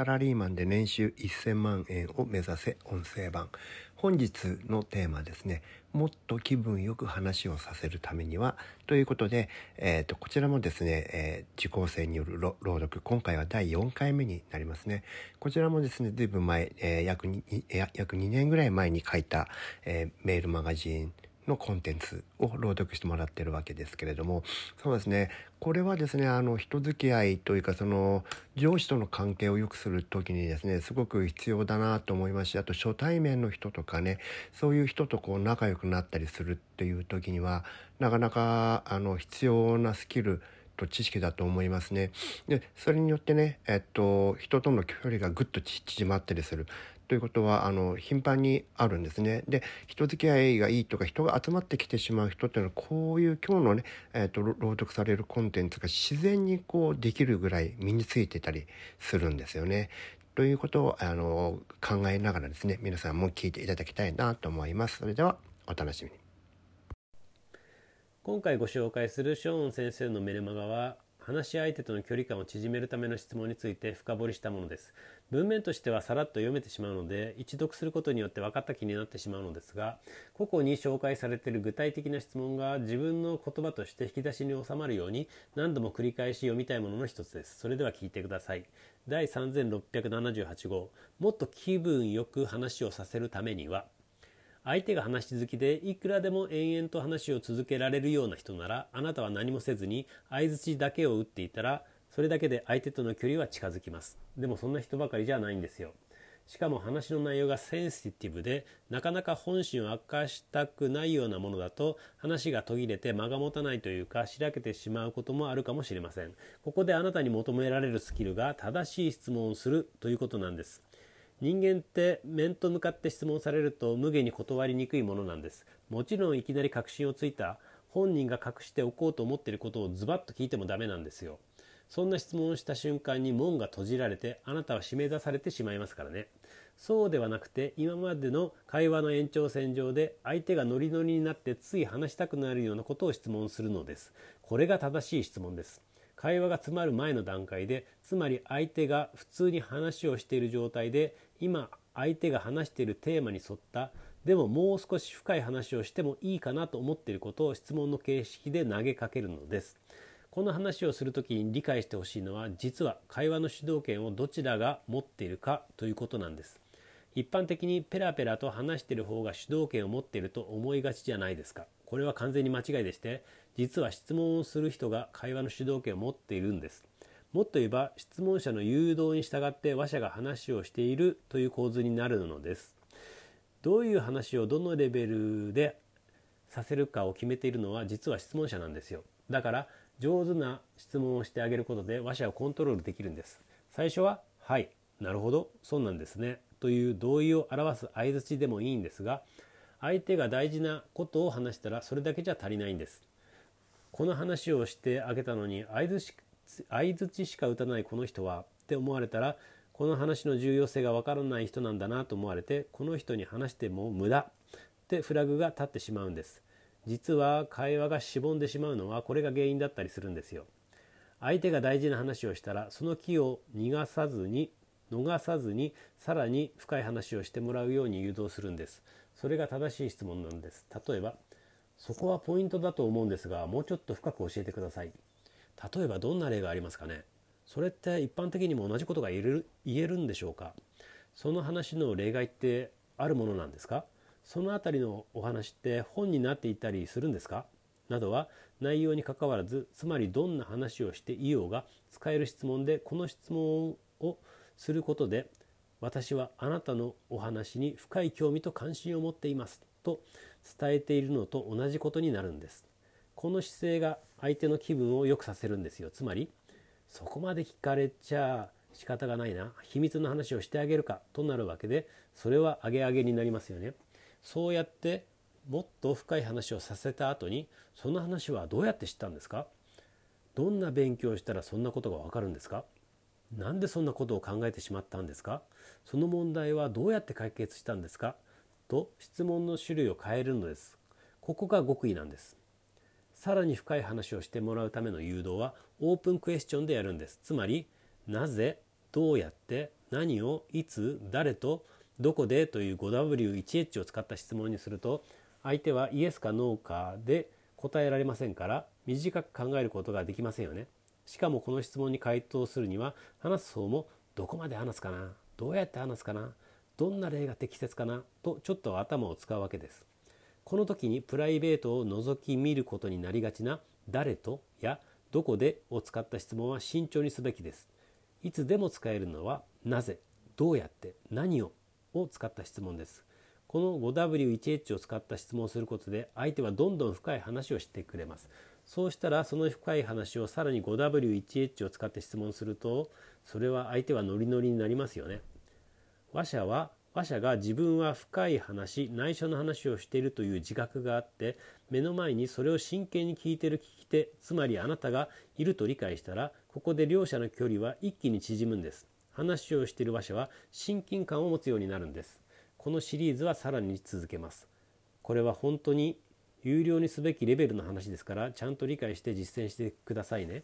サラリーマンで年収1000万円を目指せ音声版。本日のテーマですね。もっと気分よく話をさせるためには。ということで、えーと、こちらもですね、えー、受講生による朗読。今回は第4回目になりますね。こちらもですねずいぶん前、えー、約 2, 約2年ぐらい前に書いた、えー、メールマガジンのコンテンツを朗読してもらってるわけですけれどもそうですねこれはですねあの人付き合いというかその上司との関係を良くする時にですねすごく必要だなと思いますしあと初対面の人とかねそういう人とこう仲良くなったりするっていう時にはなかなかあの必要なスキルと知識だと思いますね。でそれによってね、えっと、人との距離がぐっと縮まったりするということはあの頻繁にあるんですね。で人付き合いがいいとか人が集まってきてしまう人っていうのはこういう今日のね、えーと、朗読されるコンテンツが自然にこうできるぐらい身についてたりするんですよね。ということをあの考えながらですね皆さんも聞いていただきたいなと思います。それではお楽しみに。今回ご紹介するショーン先生のメルマガは話し相手との距離感を縮めるための質問について深掘りしたものです。文面としてはさらっと読めてしまうので一読することによって分かった気になってしまうのですが個々に紹介されている具体的な質問が自分の言葉として引き出しに収まるように何度も繰り返し読みたいものの一つです。それでは聞いてください。第3678号。もっと気分よく話をさせるためには相手が話し好きでいくらでも延々と話を続けられるような人ならあなたは何もせずに相づちだけを打っていたらそれだけで相手との距離は近づきます。でもそんな人ばかりじゃないんですよ。しかも話の内容がセンシティブでなかなか本心を明かしたくないようなものだと話が途切れて間が持たないというかしらけてしまうこともあるかもしれません。ここであなたに求められるスキルが正しい質問をするということなんです。人間って面と向かって質問されると無下に断りにくいものなんです。もちろんいきなり確信をついた本人が隠しておこうと思っていることをズバッと聞いてもダメなんですよ。そんな質問をした瞬間に門が閉じられてあなたは締め出されてしまいますからね。そうではなくて今までの会話の延長線上で相手がノリノリになってつい話したくなるようなことを質問するのです。これが正しい質問です。会話が詰まる前の段階でつまり相手が普通に話をしている状態で今相手が話しているテーマに沿ったでももう少し深い話をしてもいいかなと思っていることを質問の形式で投げかけるのです。この話をする時に理解してほしいのは実は会話の主導権をどちらが持っているかということなんです。一般的にペラペラと話している方が主導権を持っていると思いがちじゃないですか。これは完全に間違いでして実は質問をする人が会話の主導権を持っているんです。もっと言えば質問者の誘導に従って話者が話をしているという構図になるのです。どういう話をどのレベルでさせるかを決めているのは実は質問者なんですよ。だから上手な質問をしてあげることで話者をコントロールできるんです。最初は「はいなるほどそうなんですね」という同意を表す相づちでもいいんですが相手が大事なことを話したらそれだけじゃ足りないんです。この話をしてあげたのに相づちしか打たないこの人はって思われたらこの話の重要性がわからない人なんだなと思われてこの人に話しても無駄ってフラグが立ってしまうんです。実は会話がしぼんでしまうのはこれが原因だったりするんですよ。相手が大事な話をしたらその気を逃がさずに逃さずにさらに深い話をしてもらうように誘導するんです。それが正しい質問なんです。例えばそこはポイントだと思うんですがもうちょっと深く教えてください。例えばどんな例がありますかね。それって一般的にも同じことが言える言えるんでしょうか。その話の例外ってあるものなんですか。その辺りのお話って本になっていたりするんですか。などは内容にかかわらずつまりどんな話をしていようが使える質問でこの質問をすることで私はあなたのお話に深い興味と関心を持っていますと伝えているのと同じことになるんです。この姿勢が相手の気分を良くさせるんですよ。つまりそこまで聞かれちゃ仕方がないな。秘密の話をしてあげるか。となるわけでそれはアゲアゲになりますよね。そうやってもっと深い話をさせた後にその話はどうやって知ったんですか？どんな勉強をしたらそんなことがわかるんですか？なんでそんなことを考えてしまったんですか？その問題はどうやって解決したんですか？と質問の種類を変えるのです。ここが極意なんです。さらに深い話をしてもらうための誘導はオープンクエスチョンでやるんです。つまりなぜどうやって何をいつ誰とどこでという 5W1H を使った質問にすると相手はイエスかノーかで答えられませんから短く考えることができませんよね。しかもこの質問に回答するには話す方もどこまで話すかなどうやって話すかなどんな例が適切かなとちょっと頭を使うわけです。この時にプライベートを覗き見ることになりがちな誰とやどこでを使った質問は慎重にすべきです。いつでも使えるのはなぜ、どうやって、何をを使った質問です。この 5W1H を使った質問をすることで相手はどんどん深い話をしてくれます。そうしたらその深い話をさらに 5W1H を使って質問するとそれは相手はノリノリになりますよね。話者は話者が自分は深い話内緒の話をしているという自覚があって目の前にそれを真剣に聞いている聞き手つまりあなたがいると理解したらここで両者の距離は一気に縮むんです話をしている話者は親近感を持つようになるんですこのシリーズはさらに続けますこれは本当に有料にすべきレベルの話ですからちゃんと理解して実践してくださいね。